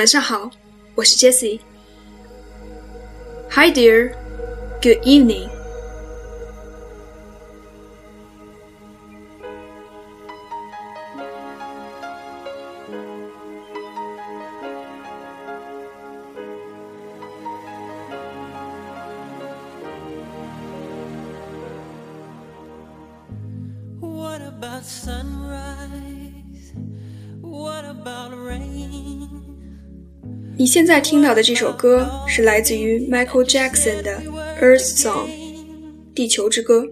晚上好，我是 Jessie。Hi dear, good evening. What about sunrise? What about rain? 你现在听到的这首歌是来自于 Michael Jackson 的《Earth Song》地球之歌。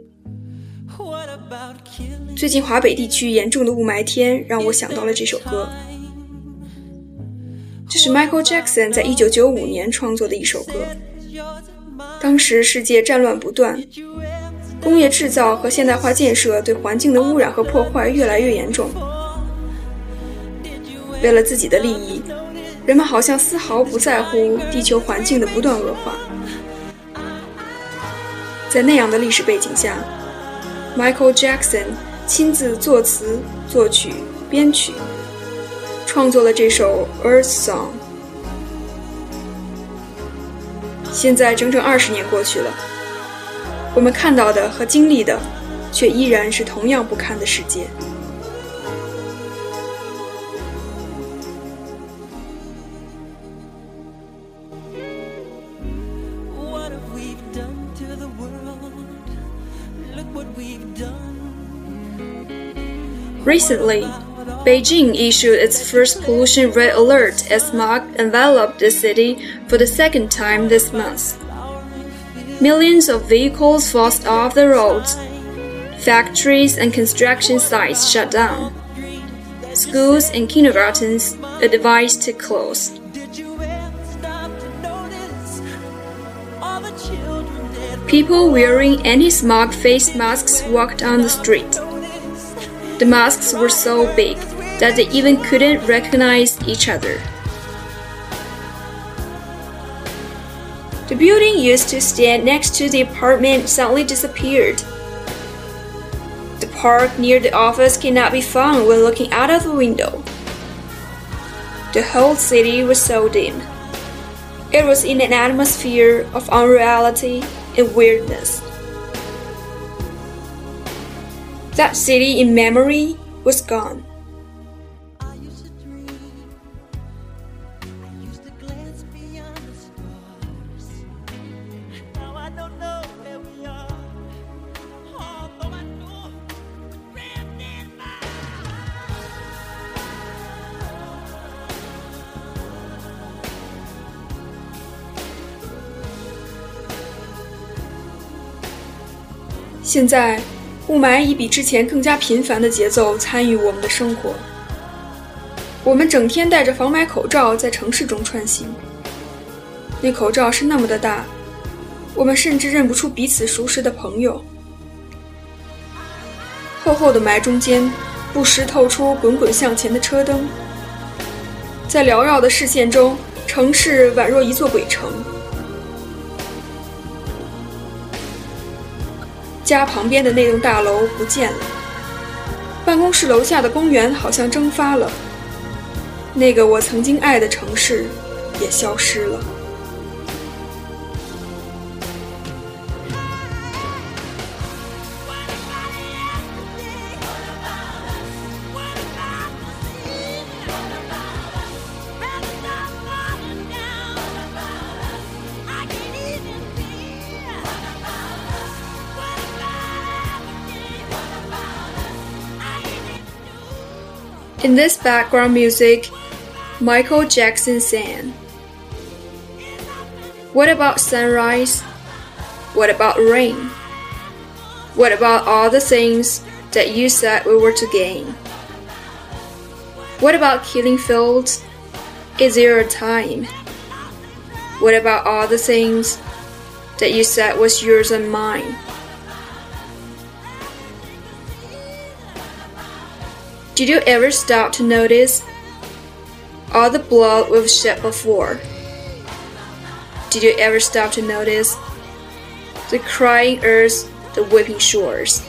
最近华北地区严重的雾霾天让我想到了这首歌，这是 Michael Jackson 在1995年创作的一首歌。当时世界战乱不断，工业制造和现代化建设对环境的污染和破坏越来越严重。为了自己的利益，人们好像丝毫不在乎地球环境的不断恶化。在那样的历史背景下，Michael Jackson 亲自作词、作曲、编曲，创作了这首《Earth Song》。现在整整二十年过去了，我们看到的和经历的，却依然是同样不堪的世界。Recently, Beijing issued its first pollution red alert as smog enveloped the city for the second time this month. Millions of vehicles forced off the roads. Factories and construction sites shut down. Schools and kindergartens advised to close. People wearing anti-smog face masks walked on the street. The masks were so big that they even couldn't recognize each other. The building used to stand next to the apartment suddenly disappeared. The park near the office cannot be found when looking out of the window. The whole city was so dim. It was in an atmosphere of unreality and weirdness. That city in memory was gone. 现在，雾霾以比之前更加频繁的节奏参与我们的生活。我们整天戴着防霾口罩在城市中穿行，那口罩是那么的大，我们甚至认不出彼此熟识的朋友。厚厚的霾中间，不时透出滚滚向前的车灯，在缭绕的视线中，城市宛若一座鬼城。家旁边的那栋大楼不见了，办公室楼下的公园好像蒸发了，那个我曾经爱的城市也消失了。In this background music, Michael Jackson sang. What about sunrise? What about rain? What about all the things that you said we were to gain? What about killing fields? Is there a time? What about all the things that you said was yours and mine? Did you ever stop to notice all the blood we've shed before? Did you ever stop to notice the crying earth, the weeping shores?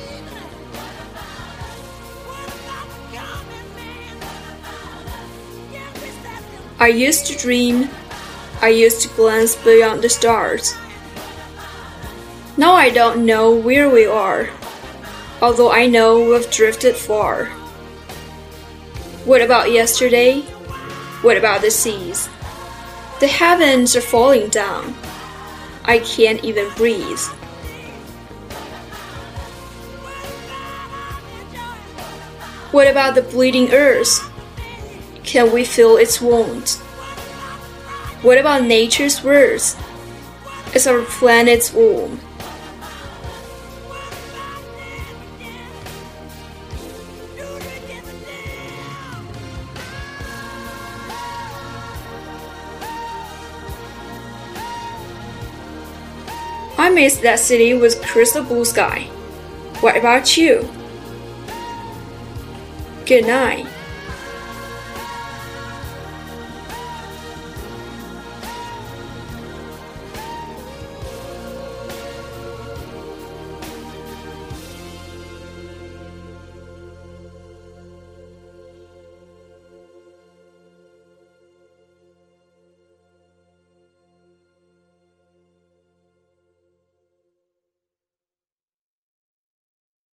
I used to dream. I used to glance beyond the stars. Now I don't know where we are, although I know we've drifted far. What about yesterday? What about the seas? The heavens are falling down. I can't even breathe. What about the bleeding earth? Can we feel its wounds? What about nature's words? Is our planet's womb. I miss that city with crystal blue sky. What about you? Good night.